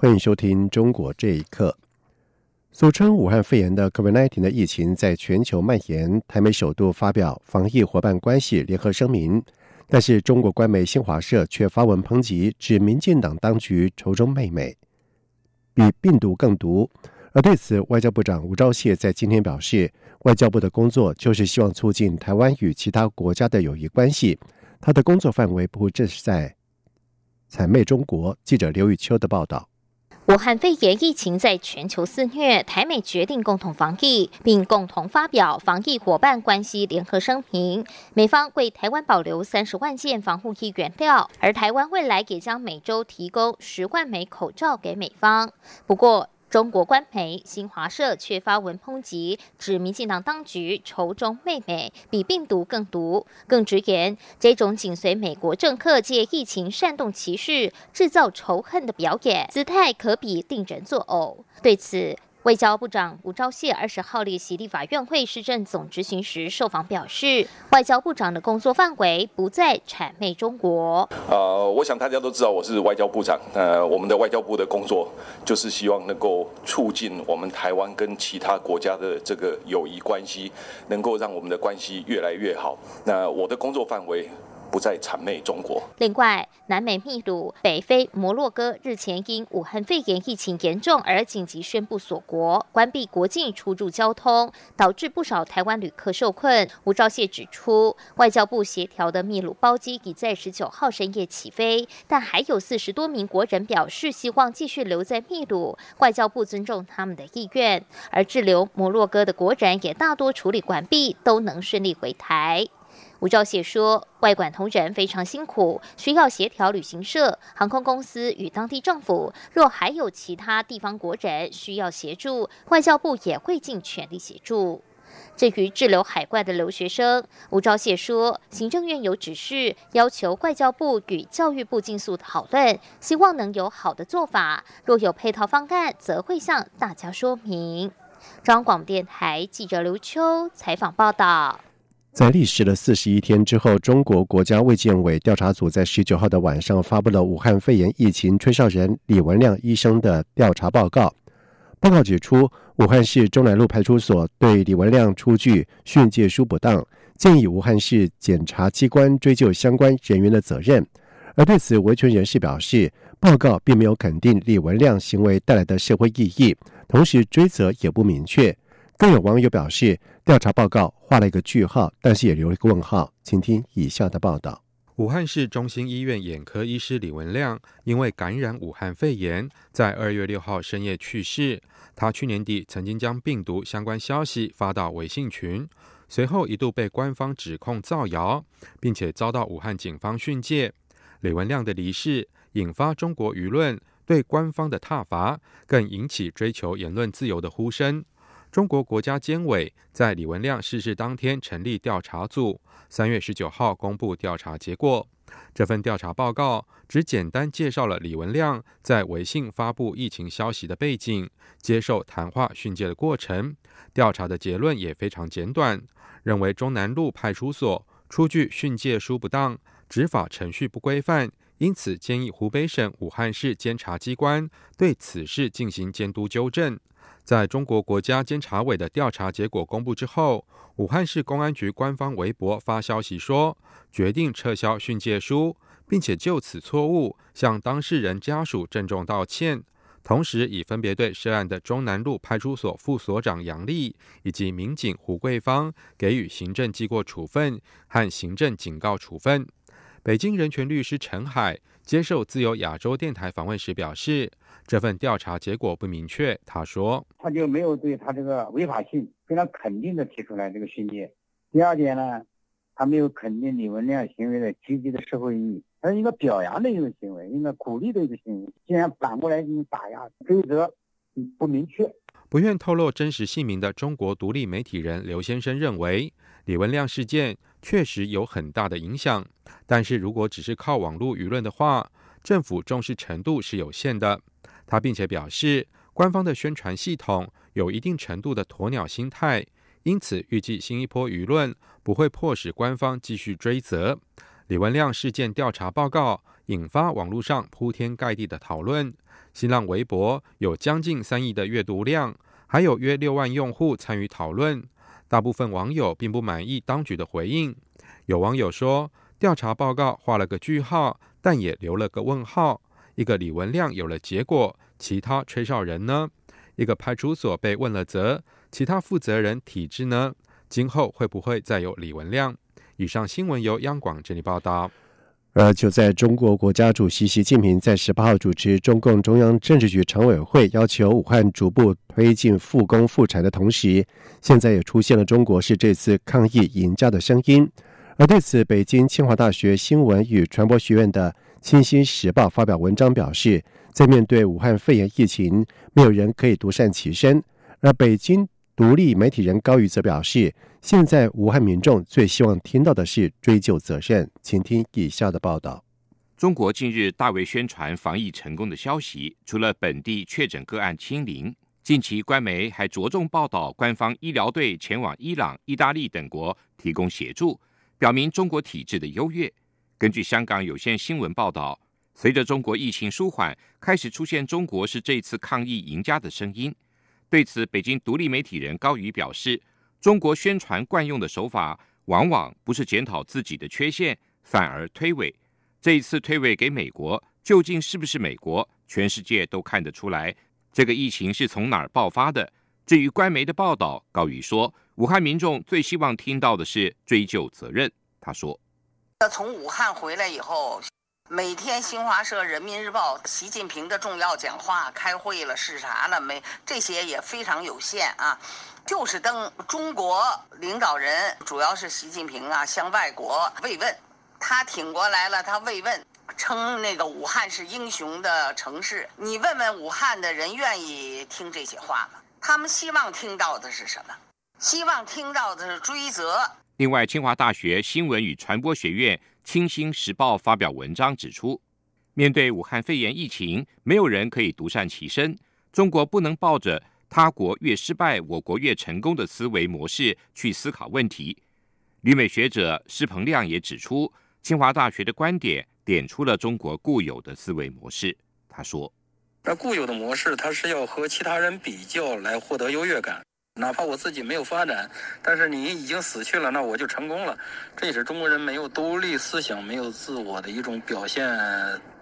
欢迎收听《中国这一刻》。俗称武汉肺炎的 COVID-19 的疫情在全球蔓延，台美首度发表防疫伙伴关系联合声明，但是中国官媒新华社却发文抨击，指民进党当局仇中媚美，比病毒更毒。而对此，外交部长吴钊燮在今天表示，外交部的工作就是希望促进台湾与其他国家的友谊关系，他的工作范围不只是在。谄媚中国记者刘玉秋的报道：武汉肺炎疫情在全球肆虐，台美决定共同防疫，并共同发表防疫伙伴关系联合声明。美方为台湾保留三十万件防护衣原料，而台湾未来也将每周提供十万枚口罩给美方。不过，中国官媒新华社却发文抨击，指民进党当局仇中媚美，比病毒更毒。更直言，这种紧随美国政客借疫情煽动歧视、制造仇恨的表演，姿态可比令人作呕。对此，外交部长吴钊燮二十号列席立法院会市政总执行时受访表示，外交部长的工作范围不在谄媚中国。呃，我想大家都知道我是外交部长，呃，我们的外交部的工作就是希望能够促进我们台湾跟其他国家的这个友谊关系，能够让我们的关系越来越好。那我的工作范围。不再谄媚中国。另外，南美秘鲁、北非摩洛哥日前因武汉肺炎疫情严重而紧急宣布锁国，关闭国境出入交通，导致不少台湾旅客受困。吴钊燮指出，外交部协调的秘鲁包机已在十九号深夜起飞，但还有四十多名国人表示希望继续留在秘鲁，外交部尊重他们的意愿。而滞留摩洛哥的国人也大多处理完毕，都能顺利回台。吴钊燮说，外管同仁非常辛苦，需要协调旅行社、航空公司与当地政府。若还有其他地方国人需要协助，外交部也会尽全力协助。至于滞留海外的留学生，吴钊燮说，行政院有指示，要求外交部与教育部尽速讨论，希望能有好的做法。若有配套方案，则会向大家说明。中央广播电台记者刘秋采访报道。在历时了四十一天之后，中国国家卫健委调查组在十九号的晚上发布了武汉肺炎疫情吹哨人李文亮医生的调查报告。报告指出，武汉市中南路派出所对李文亮出具训诫书不当，建议武汉市检察机关追究相关人员的责任。而对此，维权人士表示，报告并没有肯定李文亮行为带来的社会意义，同时追责也不明确。更有网友表示，调查报告画了一个句号，但是也留了一个问号。请听以下的报道：武汉市中心医院眼科医师李文亮因为感染武汉肺炎，在二月六号深夜去世。他去年底曾经将病毒相关消息发到微信群，随后一度被官方指控造谣，并且遭到武汉警方训诫。李文亮的离世引发中国舆论对官方的挞伐，更引起追求言论自由的呼声。中国国家监委在李文亮逝世当天成立调查组，三月十九号公布调查结果。这份调查报告只简单介绍了李文亮在微信发布疫情消息的背景、接受谈话训诫的过程。调查的结论也非常简短，认为中南路派出所出具训诫书不当，执法程序不规范，因此建议湖北省武汉市监察机关对此事进行监督纠正。在中国国家监察委的调查结果公布之后，武汉市公安局官方微博发消息说，决定撤销训诫书，并且就此错误向当事人家属郑重道歉，同时已分别对涉案的中南路派出所副所长杨丽以及民警胡桂芳给予行政记过处分和行政警告处分。北京人权律师陈海接受自由亚洲电台访问时表示。这份调查结果不明确，他说，他就没有对他这个违法性非常肯定的提出来这个训诫。第二点呢，他没有肯定李文亮行为的积极的社会意义，他是一个表扬的一个行为，应该鼓励的一个行为。既然反过来进行打压、追责，不明确。不愿透露真实姓名的中国独立媒体人刘先生认为，李文亮事件确实有很大的影响，但是如果只是靠网络舆论的话，政府重视程度是有限的。他并且表示，官方的宣传系统有一定程度的鸵鸟心态，因此预计新一波舆论不会迫使官方继续追责。李文亮事件调查报告引发网络上铺天盖地的讨论，新浪微博有将近三亿的阅读量，还有约六万用户参与讨论。大部分网友并不满意当局的回应，有网友说，调查报告画了个句号，但也留了个问号。一个李文亮有了结果，其他吹哨人呢？一个派出所被问了责，其他负责人体制呢？今后会不会再有李文亮？以上新闻由央广整理报道。而就在中国国家主席习近平在十八号主持中共中央政治局常委会，要求武汉逐步推进复工复产的同时，现在也出现了中国是这次抗疫赢家的声音。而对此，北京清华大学新闻与传播学院的《清新时报》发表文章表示，在面对武汉肺炎疫情，没有人可以独善其身。而北京独立媒体人高宇则表示。现在，武汉民众最希望听到的是追究责任。请听以下的报道：中国近日大为宣传防疫成功的消息，除了本地确诊个案清零，近期官媒还着重报道官方医疗队前往伊朗、意大利等国提供协助，表明中国体制的优越。根据香港有线新闻报道，随着中国疫情舒缓，开始出现中国是这次抗疫赢家的声音。对此，北京独立媒体人高宇表示。中国宣传惯用的手法，往往不是检讨自己的缺陷，反而推诿。这一次推诿给美国，究竟是不是美国？全世界都看得出来，这个疫情是从哪儿爆发的。至于官媒的报道，高宇说，武汉民众最希望听到的是追究责任。他说：“从武汉回来以后。”每天新华社、人民日报，习近平的重要讲话、开会了、视察了没？这些也非常有限啊，就是登中国领导人，主要是习近平啊，向外国慰问，他挺过来了，他慰问，称那个武汉是英雄的城市。你问问武汉的人，愿意听这些话吗？他们希望听到的是什么？希望听到的是追责。另外，清华大学新闻与传播学院。《清新时报》发表文章指出，面对武汉肺炎疫情，没有人可以独善其身。中国不能抱着“他国越失败，我国越成功”的思维模式去思考问题。旅美学者施鹏亮也指出，清华大学的观点点出了中国固有的思维模式。他说：“那固有的模式，它是要和其他人比较来获得优越感。”哪怕我自己没有发展，但是你已经死去了，那我就成功了。这也是中国人没有独立思想、没有自我的一种表现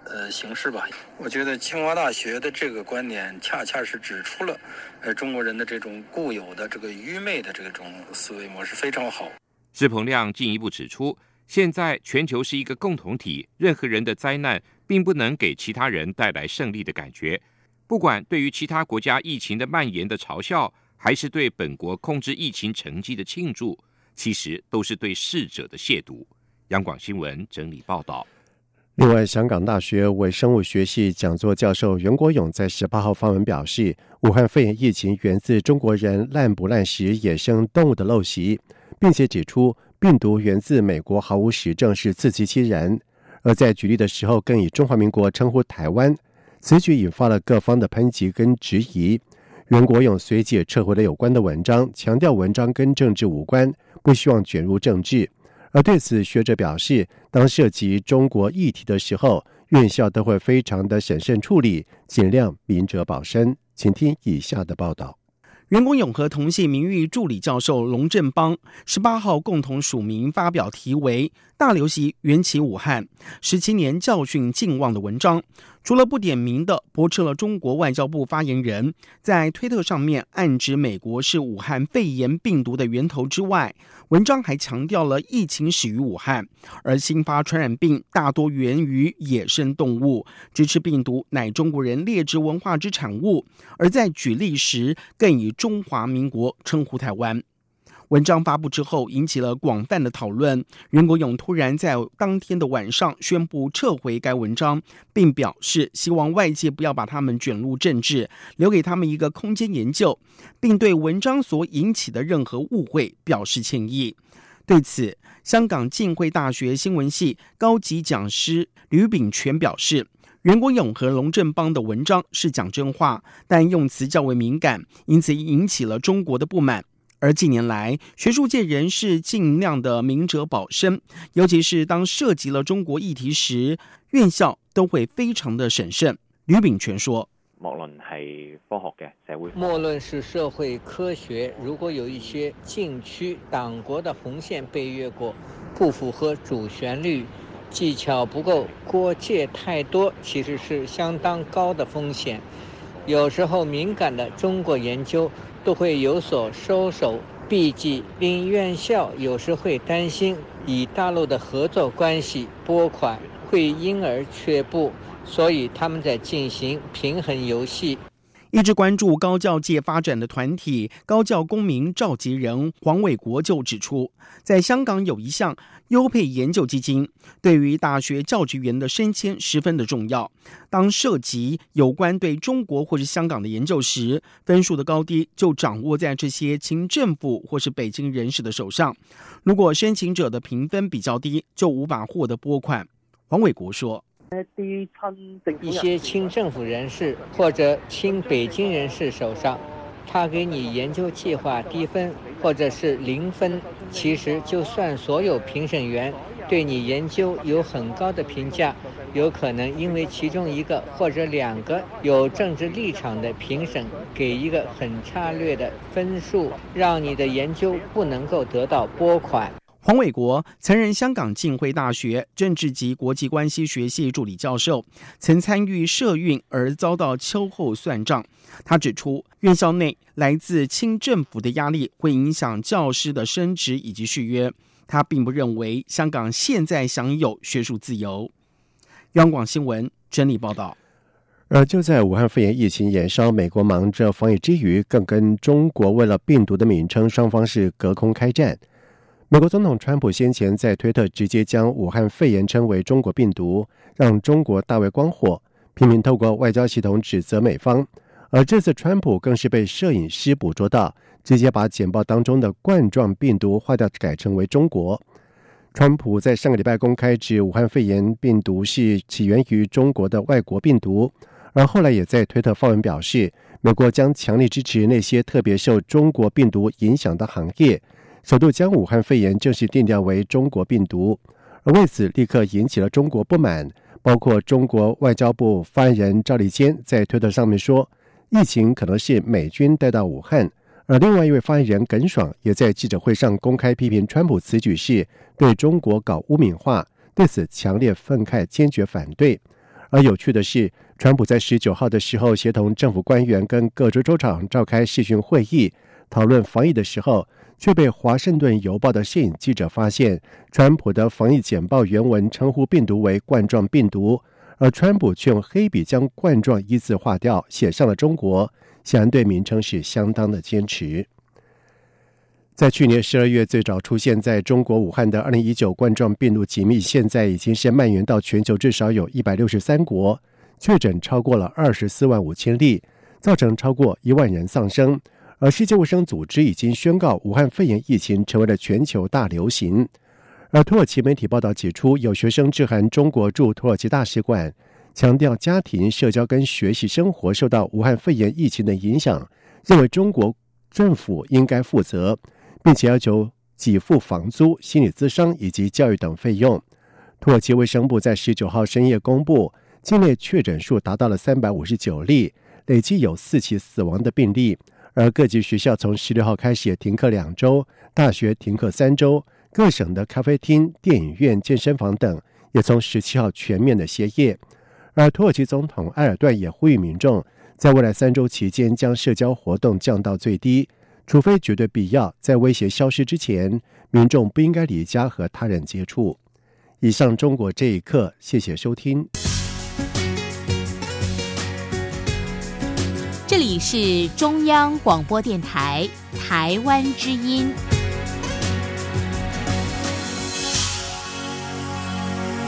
呃形式吧。我觉得清华大学的这个观点，恰恰是指出了呃中国人的这种固有的这个愚昧的这种思维模式，非常好。施鹏亮进一步指出，现在全球是一个共同体，任何人的灾难并不能给其他人带来胜利的感觉。不管对于其他国家疫情的蔓延的嘲笑。还是对本国控制疫情成绩的庆祝，其实都是对逝者的亵渎。央广新闻整理报道。另外，香港大学微生物学系讲座教授袁国勇在十八号发文表示，武汉肺炎疫情源自中国人滥捕滥食野生动物的陋习，并且指出病毒源自美国毫无实证，是自欺欺人。而在举例的时候，更以中华民国称呼台湾，此举引发了各方的抨击跟质疑。袁国勇随即撤回了有关的文章，强调文章跟政治无关，不希望卷入政治。而对此，学者表示，当涉及中国议题的时候，院校都会非常的审慎处理，尽量明哲保身。请听以下的报道。袁国勇和同系名誉助理教授龙振邦十八号共同署名发表题为《大流行缘起武汉十七年教训尽忘》的文章。除了不点名的驳斥了中国外交部发言人，在推特上面暗指美国是武汉肺炎病毒的源头之外，文章还强调了疫情始于武汉，而新发传染病大多源于野生动物，支持病毒乃中国人劣质文化之产物，而在举例时更以中华民国称呼台湾。文章发布之后，引起了广泛的讨论。袁国勇突然在当天的晚上宣布撤回该文章，并表示希望外界不要把他们卷入政治，留给他们一个空间研究，并对文章所引起的任何误会表示歉意。对此，香港浸会大学新闻系高级讲师吕炳全表示。袁国勇和龙振邦的文章是讲真话，但用词较为敏感，因此引起了中国的不满。而近年来，学术界人士尽量的明哲保身，尤其是当涉及了中国议题时，院校都会非常的审慎。吕炳全说：“莫论系科学嘅社会，莫论是社会科学，如果有一些禁区、党国的红线被越过，不符合主旋律。”技巧不够，过界太多，其实是相当高的风险。有时候敏感的中国研究都会有所收手毕竟，令院校有时会担心与大陆的合作关系拨款会因而却步，所以他们在进行平衡游戏。一直关注高教界发展的团体高教公民召集人黄伟国就指出，在香港有一项优配研究基金，对于大学教职员的升迁十分的重要。当涉及有关对中国或是香港的研究时，分数的高低就掌握在这些清政府或是北京人士的手上。如果申请者的评分比较低，就无法获得拨款。黄伟国说。一些亲政府人士或者亲北京人士手上，他给你研究计划低分或者是零分，其实就算所有评审员对你研究有很高的评价，有可能因为其中一个或者两个有政治立场的评审给一个很差劣的分数，让你的研究不能够得到拨款。黄伟国曾任香港浸会大学政治及国际关系学系助理教授，曾参与社运而遭到秋后算账。他指出，院校内来自清政府的压力会影响教师的升职以及续约。他并不认为香港现在享有学术自由。央广新闻整理报道。而就在武汉肺炎疫情延烧，美国忙着防疫之余，更跟中国为了病毒的名称，双方是隔空开战。美国总统川普先前在推特直接将武汉肺炎称为中国病毒，让中国大为光火，频频透过外交系统指责美方。而这次川普更是被摄影师捕捉到，直接把简报当中的冠状病毒划掉，改成为中国。川普在上个礼拜公开指武汉肺炎病毒是起源于中国的外国病毒，而后来也在推特发文表示，美国将强力支持那些特别受中国病毒影响的行业。首度将武汉肺炎正式定调为中国病毒，而为此立刻引起了中国不满。包括中国外交部发言人赵立坚在推特上面说，疫情可能是美军带到武汉。而另外一位发言人耿爽也在记者会上公开批评川普此举是对中国搞污名化，对此强烈愤慨，坚决反对。而有趣的是，川普在十九号的时候协同政府官员跟各州州长召开视讯会议，讨论防疫的时候。却被《华盛顿邮报》的摄影记者发现，川普的防疫简报原文称呼病毒为冠状病毒，而川普却用黑笔将冠状一字划掉，写上了中国，显然对名称是相当的坚持。在去年十二月最早出现在中国武汉的二零一九冠状病毒疾病，现在已经是蔓延到全球至少有一百六十三国，确诊超过了二十四万五千例，造成超过一万人丧生。而世界卫生组织已经宣告，武汉肺炎疫情成为了全球大流行。而土耳其媒体报道指出，有学生致函中国驻土耳其大使馆，强调家庭、社交跟学习生活受到武汉肺炎疫情的影响，认为中国政府应该负责，并且要求给付房租、心理咨商以及教育等费用。土耳其卫生部在十九号深夜公布，境内确诊数达到了三百五十九例，累计有四起死亡的病例。而各级学校从十六号开始也停课两周，大学停课三周，各省的咖啡厅、电影院、健身房等也从十七号全面的歇业。而土耳其总统埃尔段也呼吁民众，在未来三周期间将社交活动降到最低，除非绝对必要，在威胁消失之前，民众不应该离家和他人接触。以上中国这一刻，谢谢收听。你是中央广播电台台湾之音。